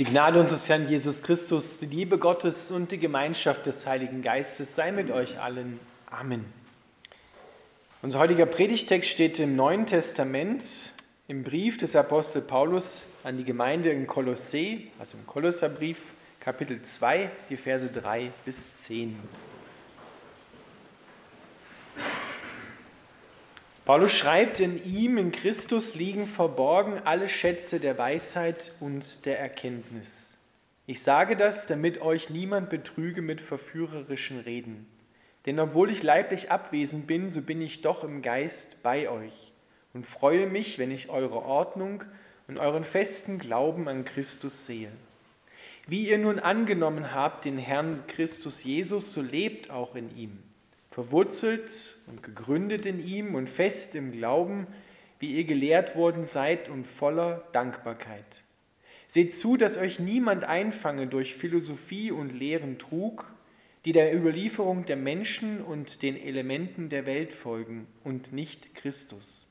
Die Gnade unseres Herrn Jesus Christus, die Liebe Gottes und die Gemeinschaft des Heiligen Geistes sei mit euch allen. Amen. Unser heutiger Predigtext steht im Neuen Testament im Brief des Apostel Paulus an die Gemeinde in Kolossee, also im Kolosserbrief, Kapitel 2, die Verse 3 bis 10. Paulus schreibt, in ihm, in Christus liegen verborgen alle Schätze der Weisheit und der Erkenntnis. Ich sage das, damit euch niemand betrüge mit verführerischen Reden. Denn obwohl ich leiblich abwesend bin, so bin ich doch im Geist bei euch und freue mich, wenn ich eure Ordnung und euren festen Glauben an Christus sehe. Wie ihr nun angenommen habt den Herrn Christus Jesus, so lebt auch in ihm verwurzelt und gegründet in ihm und fest im Glauben, wie ihr gelehrt worden seid und voller Dankbarkeit. Seht zu, dass euch niemand einfange durch Philosophie und leeren Trug, die der Überlieferung der Menschen und den Elementen der Welt folgen und nicht Christus.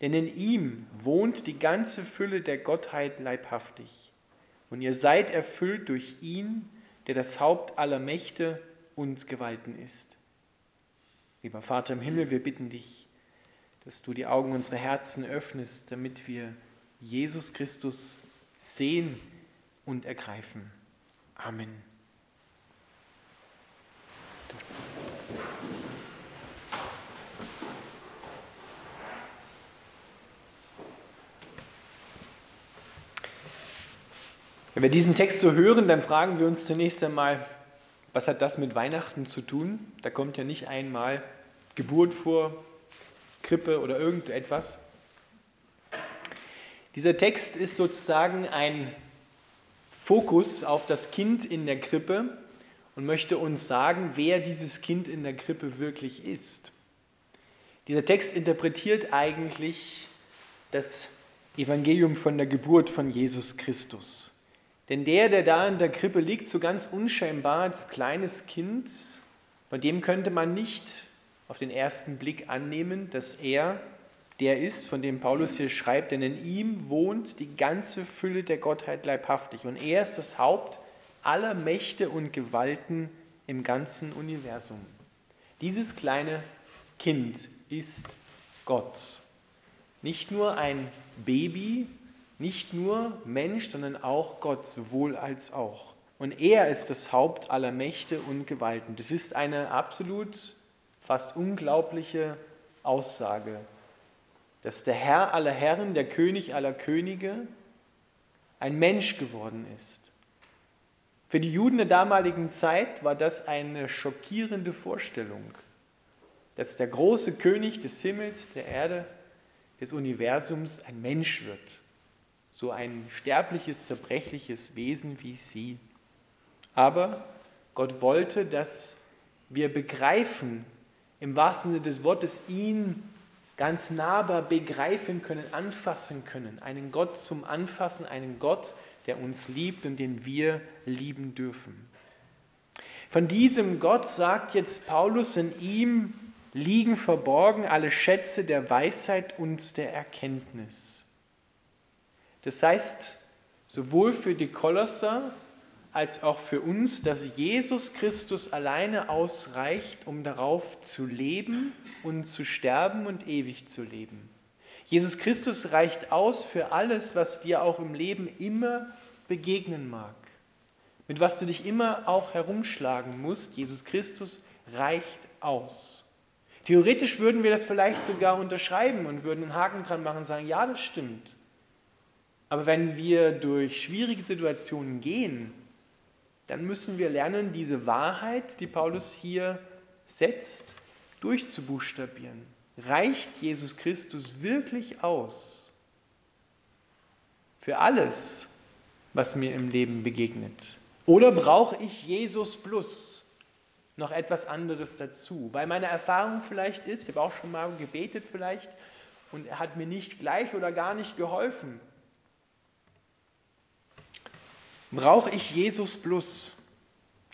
Denn in ihm wohnt die ganze Fülle der Gottheit leibhaftig. Und ihr seid erfüllt durch ihn, der das Haupt aller Mächte und Gewalten ist. Lieber Vater im Himmel, wir bitten dich, dass du die Augen unserer Herzen öffnest, damit wir Jesus Christus sehen und ergreifen. Amen. Wenn wir diesen Text so hören, dann fragen wir uns zunächst einmal, was hat das mit Weihnachten zu tun? Da kommt ja nicht einmal Geburt vor, Krippe oder irgendetwas. Dieser Text ist sozusagen ein Fokus auf das Kind in der Krippe und möchte uns sagen, wer dieses Kind in der Krippe wirklich ist. Dieser Text interpretiert eigentlich das Evangelium von der Geburt von Jesus Christus. Denn der, der da in der Krippe liegt, so ganz unscheinbar als kleines Kind, von dem könnte man nicht auf den ersten Blick annehmen, dass er der ist, von dem Paulus hier schreibt, denn in ihm wohnt die ganze Fülle der Gottheit leibhaftig. Und er ist das Haupt aller Mächte und Gewalten im ganzen Universum. Dieses kleine Kind ist Gott. Nicht nur ein Baby, nicht nur Mensch, sondern auch Gott, sowohl als auch. Und er ist das Haupt aller Mächte und Gewalten. Das ist eine absolut fast unglaubliche Aussage, dass der Herr aller Herren, der König aller Könige, ein Mensch geworden ist. Für die Juden der damaligen Zeit war das eine schockierende Vorstellung, dass der große König des Himmels, der Erde, des Universums ein Mensch wird so ein sterbliches, zerbrechliches Wesen wie sie. Aber Gott wollte, dass wir begreifen, im wahrsten Sinne des Wortes, ihn ganz nahbar begreifen können, anfassen können. Einen Gott zum Anfassen, einen Gott, der uns liebt und den wir lieben dürfen. Von diesem Gott sagt jetzt Paulus, in ihm liegen verborgen alle Schätze der Weisheit und der Erkenntnis. Das heißt, sowohl für die Kolosser als auch für uns, dass Jesus Christus alleine ausreicht, um darauf zu leben und zu sterben und ewig zu leben. Jesus Christus reicht aus für alles, was dir auch im Leben immer begegnen mag, mit was du dich immer auch herumschlagen musst. Jesus Christus reicht aus. Theoretisch würden wir das vielleicht sogar unterschreiben und würden einen Haken dran machen und sagen, ja, das stimmt. Aber wenn wir durch schwierige Situationen gehen, dann müssen wir lernen, diese Wahrheit, die Paulus hier setzt, durchzubuchstabieren. Reicht Jesus Christus wirklich aus für alles, was mir im Leben begegnet? Oder brauche ich Jesus plus noch etwas anderes dazu? Weil meine Erfahrung vielleicht ist, ich habe auch schon mal gebetet vielleicht, und er hat mir nicht gleich oder gar nicht geholfen. Brauche ich Jesus plus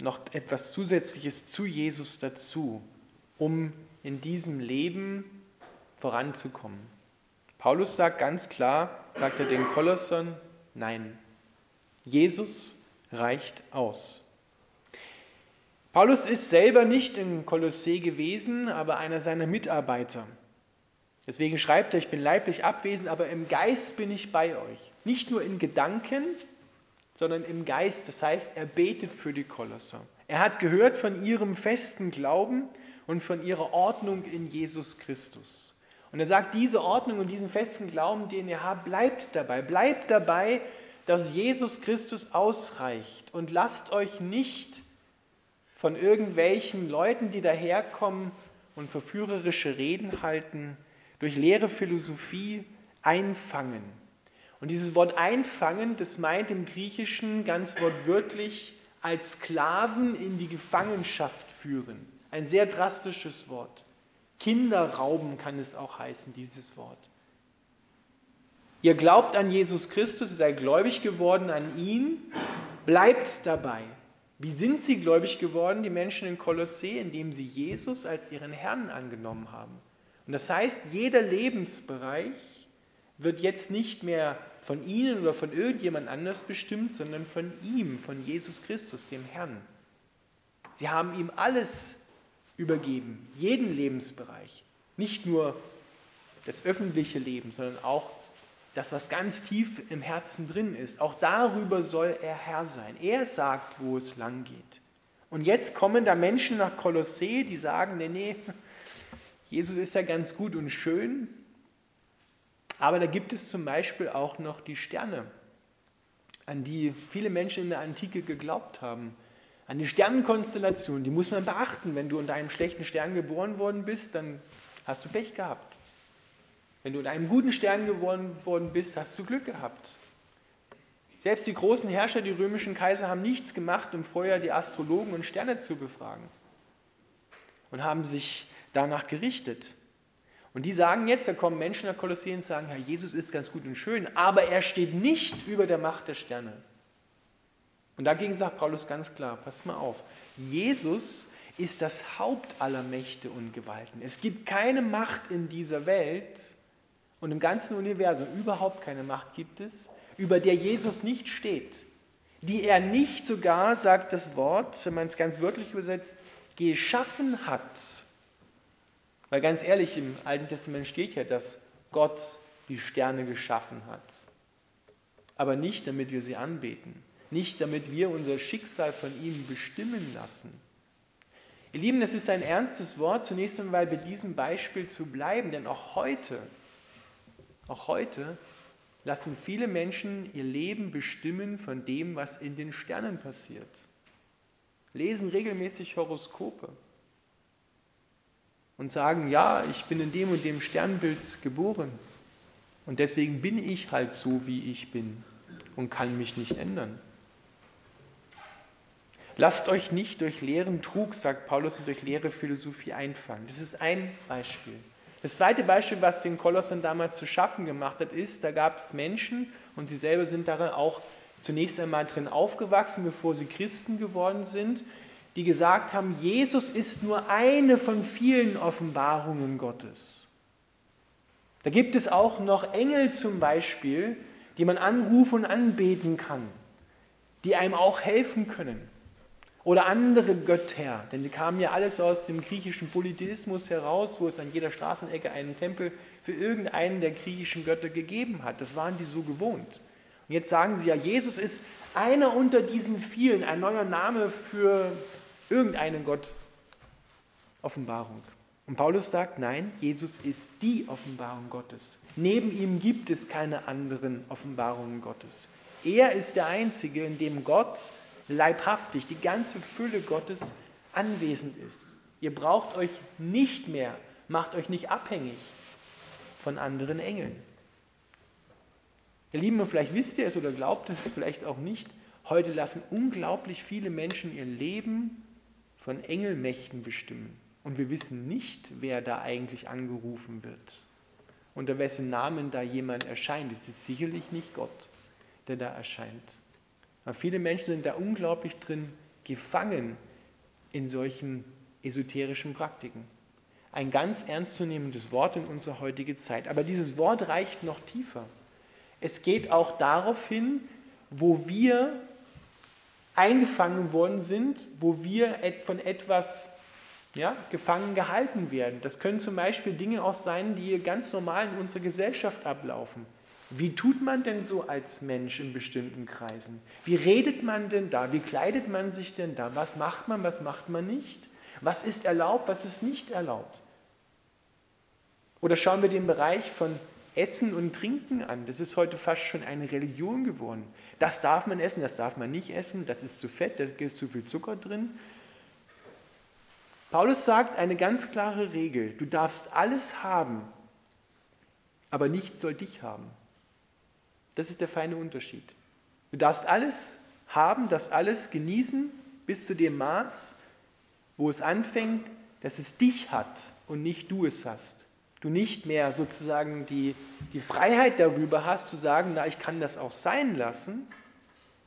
noch etwas Zusätzliches zu Jesus dazu, um in diesem Leben voranzukommen? Paulus sagt ganz klar, sagt er den Kolossern, nein. Jesus reicht aus. Paulus ist selber nicht in Kolossee gewesen, aber einer seiner Mitarbeiter. Deswegen schreibt er, ich bin leiblich abwesend, aber im Geist bin ich bei euch. Nicht nur in Gedanken, sondern im Geist. Das heißt, er betet für die Kolosser. Er hat gehört von ihrem festen Glauben und von ihrer Ordnung in Jesus Christus. Und er sagt, diese Ordnung und diesen festen Glauben, den ihr habt, bleibt dabei. Bleibt dabei, dass Jesus Christus ausreicht. Und lasst euch nicht von irgendwelchen Leuten, die daherkommen und verführerische Reden halten, durch leere Philosophie einfangen. Und dieses Wort einfangen, das meint im Griechischen ganz wortwörtlich als Sklaven in die Gefangenschaft führen. Ein sehr drastisches Wort. Kinderrauben kann es auch heißen, dieses Wort. Ihr glaubt an Jesus Christus, ihr seid gläubig geworden an ihn, bleibt dabei. Wie sind sie gläubig geworden, die Menschen in Kolossee, indem sie Jesus als ihren Herrn angenommen haben? Und das heißt, jeder Lebensbereich wird jetzt nicht mehr von ihnen oder von irgendjemand anders bestimmt, sondern von ihm, von Jesus Christus, dem Herrn. Sie haben ihm alles übergeben, jeden Lebensbereich, nicht nur das öffentliche Leben, sondern auch das, was ganz tief im Herzen drin ist. Auch darüber soll er Herr sein. Er sagt, wo es lang geht. Und jetzt kommen da Menschen nach Kolossee, die sagen, nee, nee, Jesus ist ja ganz gut und schön, aber da gibt es zum Beispiel auch noch die Sterne, an die viele Menschen in der Antike geglaubt haben. An die Sternenkonstellation, die muss man beachten. Wenn du unter einem schlechten Stern geboren worden bist, dann hast du Pech gehabt. Wenn du unter einem guten Stern geboren worden bist, hast du Glück gehabt. Selbst die großen Herrscher, die römischen Kaiser, haben nichts gemacht, um vorher die Astrologen und Sterne zu befragen. Und haben sich danach gerichtet. Und die sagen jetzt, da kommen Menschen nach Kolosseen und sagen, Herr, Jesus ist ganz gut und schön, aber er steht nicht über der Macht der Sterne. Und dagegen sagt Paulus ganz klar, pass mal auf, Jesus ist das Haupt aller Mächte und Gewalten. Es gibt keine Macht in dieser Welt und im ganzen Universum, überhaupt keine Macht gibt es, über der Jesus nicht steht, die er nicht sogar, sagt das Wort, wenn man es ganz wörtlich übersetzt, geschaffen hat. Weil ganz ehrlich, im Alten Testament steht ja, dass Gott die Sterne geschaffen hat. Aber nicht, damit wir sie anbeten. Nicht, damit wir unser Schicksal von ihm bestimmen lassen. Ihr Lieben, das ist ein ernstes Wort, zunächst einmal bei diesem Beispiel zu bleiben, denn auch heute, auch heute lassen viele Menschen ihr Leben bestimmen von dem, was in den Sternen passiert. Lesen regelmäßig Horoskope und sagen, ja, ich bin in dem und dem Sternbild geboren und deswegen bin ich halt so, wie ich bin und kann mich nicht ändern. Lasst euch nicht durch leeren Trug, sagt Paulus, und durch leere Philosophie einfangen. Das ist ein Beispiel. Das zweite Beispiel, was den Kolossern damals zu schaffen gemacht hat, ist, da gab es Menschen und sie selber sind darin auch zunächst einmal drin aufgewachsen, bevor sie Christen geworden sind, die gesagt haben, Jesus ist nur eine von vielen Offenbarungen Gottes. Da gibt es auch noch Engel zum Beispiel, die man anrufen und anbeten kann, die einem auch helfen können. Oder andere Götter, denn die kamen ja alles aus dem griechischen Polytheismus heraus, wo es an jeder Straßenecke einen Tempel für irgendeinen der griechischen Götter gegeben hat. Das waren die so gewohnt. Und jetzt sagen sie ja, Jesus ist einer unter diesen vielen, ein neuer Name für irgendeinen Gott Offenbarung. Und Paulus sagt, nein, Jesus ist die Offenbarung Gottes. Neben ihm gibt es keine anderen Offenbarungen Gottes. Er ist der Einzige, in dem Gott leibhaftig, die ganze Fülle Gottes anwesend ist. Ihr braucht euch nicht mehr, macht euch nicht abhängig von anderen Engeln. Ihr Lieben, vielleicht wisst ihr es oder glaubt es vielleicht auch nicht, heute lassen unglaublich viele Menschen ihr Leben von Engelmächten bestimmen. Und wir wissen nicht, wer da eigentlich angerufen wird. Unter wessen Namen da jemand erscheint. Es ist sicherlich nicht Gott, der da erscheint. Aber viele Menschen sind da unglaublich drin gefangen in solchen esoterischen Praktiken. Ein ganz ernstzunehmendes Wort in unserer heutigen Zeit. Aber dieses Wort reicht noch tiefer. Es geht auch darauf hin, wo wir eingefangen worden sind, wo wir von etwas ja, gefangen gehalten werden. Das können zum Beispiel Dinge auch sein, die ganz normal in unserer Gesellschaft ablaufen. Wie tut man denn so als Mensch in bestimmten Kreisen? Wie redet man denn da? Wie kleidet man sich denn da? Was macht man, was macht man nicht? Was ist erlaubt, was ist nicht erlaubt? Oder schauen wir den Bereich von Essen und Trinken an. Das ist heute fast schon eine Religion geworden. Das darf man essen, das darf man nicht essen, das ist zu fett, da ist zu viel Zucker drin. Paulus sagt eine ganz klare Regel, du darfst alles haben, aber nichts soll dich haben. Das ist der feine Unterschied. Du darfst alles haben, das alles genießen bis zu dem Maß, wo es anfängt, dass es dich hat und nicht du es hast du nicht mehr sozusagen die, die Freiheit darüber hast, zu sagen, na, ich kann das auch sein lassen,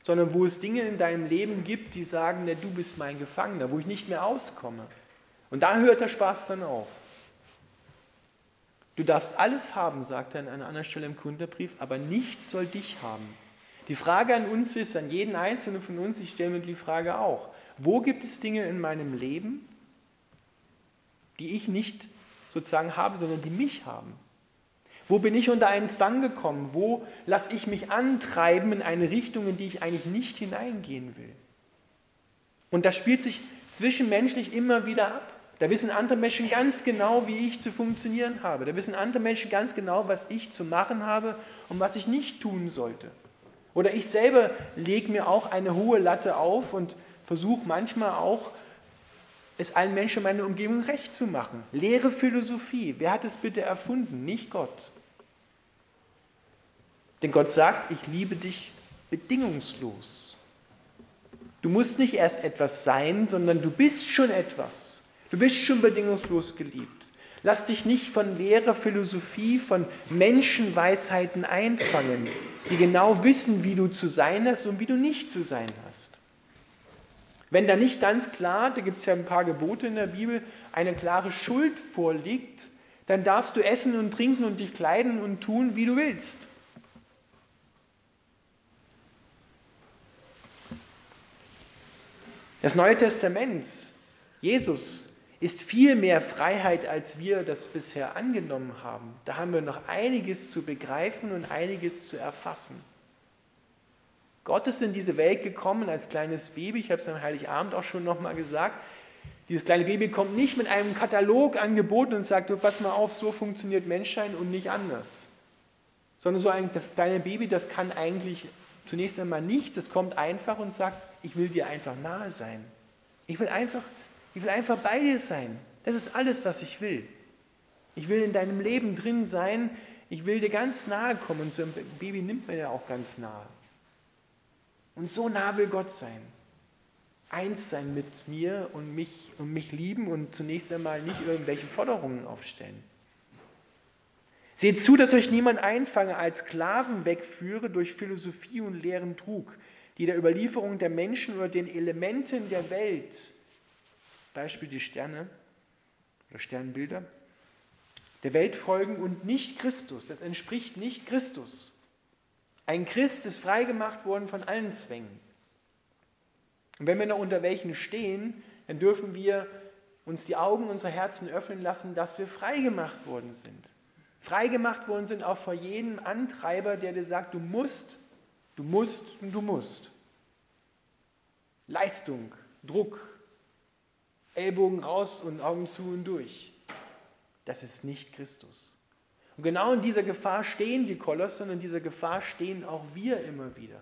sondern wo es Dinge in deinem Leben gibt, die sagen, na, du bist mein Gefangener, wo ich nicht mehr auskomme. Und da hört der Spaß dann auf. Du darfst alles haben, sagt er an einer anderen Stelle im Kunderbrief, aber nichts soll dich haben. Die Frage an uns ist, an jeden Einzelnen von uns, ich stelle mir die Frage auch, wo gibt es Dinge in meinem Leben, die ich nicht sozusagen habe, sondern die mich haben. Wo bin ich unter einen Zwang gekommen? Wo lasse ich mich antreiben in eine Richtung, in die ich eigentlich nicht hineingehen will? Und das spielt sich zwischenmenschlich immer wieder ab. Da wissen andere Menschen ganz genau, wie ich zu funktionieren habe. Da wissen andere Menschen ganz genau, was ich zu machen habe und was ich nicht tun sollte. Oder ich selber lege mir auch eine hohe Latte auf und versuche manchmal auch es allen Menschen in meiner Umgebung recht zu machen. Leere Philosophie. Wer hat es bitte erfunden? Nicht Gott. Denn Gott sagt, ich liebe dich bedingungslos. Du musst nicht erst etwas sein, sondern du bist schon etwas. Du bist schon bedingungslos geliebt. Lass dich nicht von leerer Philosophie, von Menschenweisheiten einfangen, die genau wissen, wie du zu sein hast und wie du nicht zu sein hast. Wenn da nicht ganz klar, da gibt es ja ein paar Gebote in der Bibel, eine klare Schuld vorliegt, dann darfst du essen und trinken und dich kleiden und tun, wie du willst. Das Neue Testament, Jesus, ist viel mehr Freiheit, als wir das bisher angenommen haben. Da haben wir noch einiges zu begreifen und einiges zu erfassen. Gott ist in diese Welt gekommen als kleines Baby. Ich habe es am Heiligabend auch schon nochmal gesagt. Dieses kleine Baby kommt nicht mit einem Katalog angeboten und sagt, du pass mal auf, so funktioniert Menschsein und nicht anders. Sondern so ein, das kleine Baby, das kann eigentlich zunächst einmal nichts. Es kommt einfach und sagt, ich will dir einfach nahe sein. Ich will einfach, ich will einfach bei dir sein. Das ist alles, was ich will. Ich will in deinem Leben drin sein. Ich will dir ganz nahe kommen. Und so ein Baby nimmt man ja auch ganz nahe. Und so nah will Gott sein. Eins sein mit mir und mich und mich lieben und zunächst einmal nicht irgendwelche Forderungen aufstellen. Seht zu, dass euch niemand einfange, als Sklaven wegführe durch Philosophie und leeren Trug, die der Überlieferung der Menschen oder den Elementen der Welt, Beispiel die Sterne oder Sternbilder, der Welt folgen und nicht Christus. Das entspricht nicht Christus. Ein Christ ist freigemacht worden von allen Zwängen. Und wenn wir noch unter welchen stehen, dann dürfen wir uns die Augen unserer Herzen öffnen lassen, dass wir freigemacht worden sind. Freigemacht worden sind auch vor jedem Antreiber, der dir sagt, du musst, du musst und du musst. Leistung, Druck, Ellbogen raus und Augen zu und durch. Das ist nicht Christus. Und genau in dieser Gefahr stehen die Kolosse und in dieser Gefahr stehen auch wir immer wieder.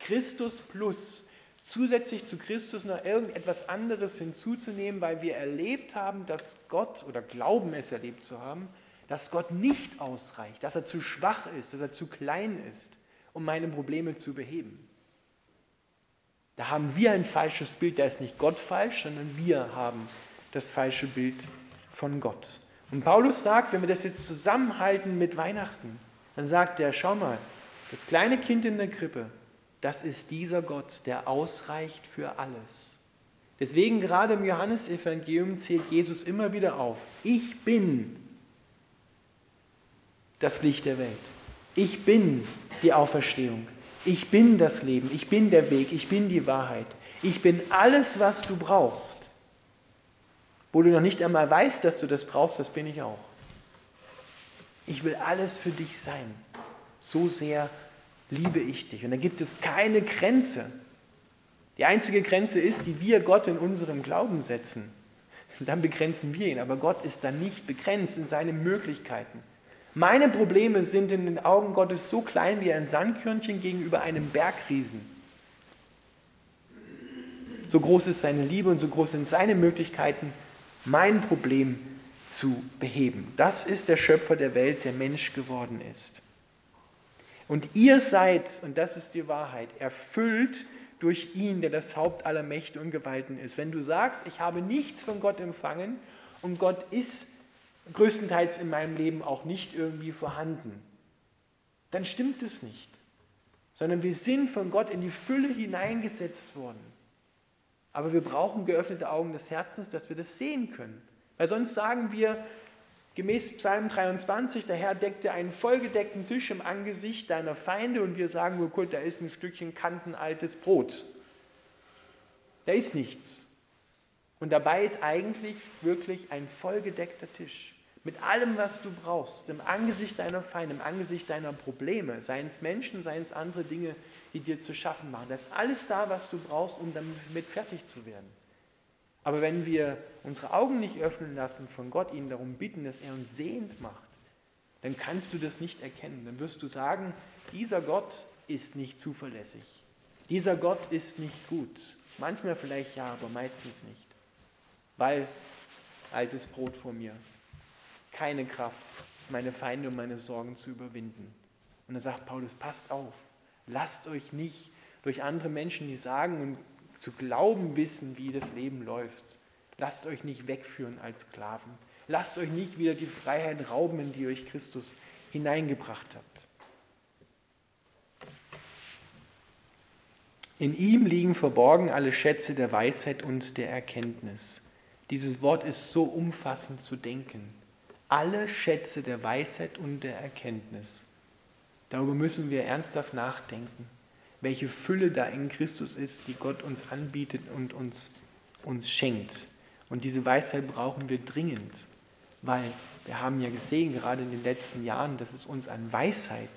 Christus plus, zusätzlich zu Christus noch irgendetwas anderes hinzuzunehmen, weil wir erlebt haben, dass Gott oder glauben es erlebt zu haben, dass Gott nicht ausreicht, dass er zu schwach ist, dass er zu klein ist, um meine Probleme zu beheben. Da haben wir ein falsches Bild, da ist nicht Gott falsch, sondern wir haben das falsche Bild von Gott. Und Paulus sagt, wenn wir das jetzt zusammenhalten mit Weihnachten, dann sagt er, schau mal, das kleine Kind in der Krippe, das ist dieser Gott, der ausreicht für alles. Deswegen gerade im Johannesevangelium zählt Jesus immer wieder auf, ich bin das Licht der Welt. Ich bin die Auferstehung. Ich bin das Leben, ich bin der Weg, ich bin die Wahrheit. Ich bin alles, was du brauchst. Wo du noch nicht einmal weißt, dass du das brauchst, das bin ich auch. Ich will alles für dich sein. So sehr liebe ich dich. Und da gibt es keine Grenze. Die einzige Grenze ist, die wir Gott in unserem Glauben setzen. Dann begrenzen wir ihn. Aber Gott ist dann nicht begrenzt in seinen Möglichkeiten. Meine Probleme sind in den Augen Gottes so klein wie ein Sandkörnchen gegenüber einem Bergriesen. So groß ist seine Liebe und so groß sind seine Möglichkeiten, mein Problem zu beheben. Das ist der Schöpfer der Welt, der Mensch geworden ist. Und ihr seid, und das ist die Wahrheit, erfüllt durch ihn, der das Haupt aller Mächte und Gewalten ist. Wenn du sagst, ich habe nichts von Gott empfangen und Gott ist größtenteils in meinem Leben auch nicht irgendwie vorhanden, dann stimmt es nicht. Sondern wir sind von Gott in die Fülle hineingesetzt worden. Aber wir brauchen geöffnete Augen des Herzens, dass wir das sehen können. Weil sonst sagen wir, gemäß Psalm 23, der Herr deckt dir einen vollgedeckten Tisch im Angesicht deiner Feinde und wir sagen, oh gut, da ist ein Stückchen kantenaltes Brot. Da ist nichts. Und dabei ist eigentlich wirklich ein vollgedeckter Tisch. Mit allem, was du brauchst, im Angesicht deiner Feinde, im Angesicht deiner Probleme, seien es Menschen, seien es andere Dinge, die dir zu schaffen machen. Da ist alles da, was du brauchst, um damit fertig zu werden. Aber wenn wir unsere Augen nicht öffnen lassen von Gott, ihn darum bitten, dass er uns sehend macht, dann kannst du das nicht erkennen. Dann wirst du sagen, dieser Gott ist nicht zuverlässig. Dieser Gott ist nicht gut. Manchmal vielleicht ja, aber meistens nicht. Weil altes Brot vor mir, keine Kraft, meine Feinde und meine Sorgen zu überwinden. Und da sagt Paulus, passt auf, lasst euch nicht durch andere Menschen, die sagen und zu glauben wissen, wie das Leben läuft. Lasst euch nicht wegführen als Sklaven. Lasst euch nicht wieder die Freiheit rauben, in die euch Christus hineingebracht habt. In ihm liegen verborgen alle Schätze der Weisheit und der Erkenntnis. Dieses Wort ist so umfassend zu denken. Alle Schätze der Weisheit und der Erkenntnis. Darüber müssen wir ernsthaft nachdenken welche Fülle da in Christus ist, die Gott uns anbietet und uns, uns schenkt. Und diese Weisheit brauchen wir dringend, weil wir haben ja gesehen, gerade in den letzten Jahren, dass es uns an Weisheit,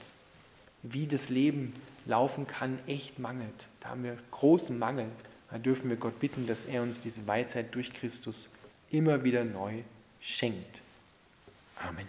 wie das Leben laufen kann, echt mangelt. Da haben wir großen Mangel. Da dürfen wir Gott bitten, dass er uns diese Weisheit durch Christus immer wieder neu schenkt. Amen.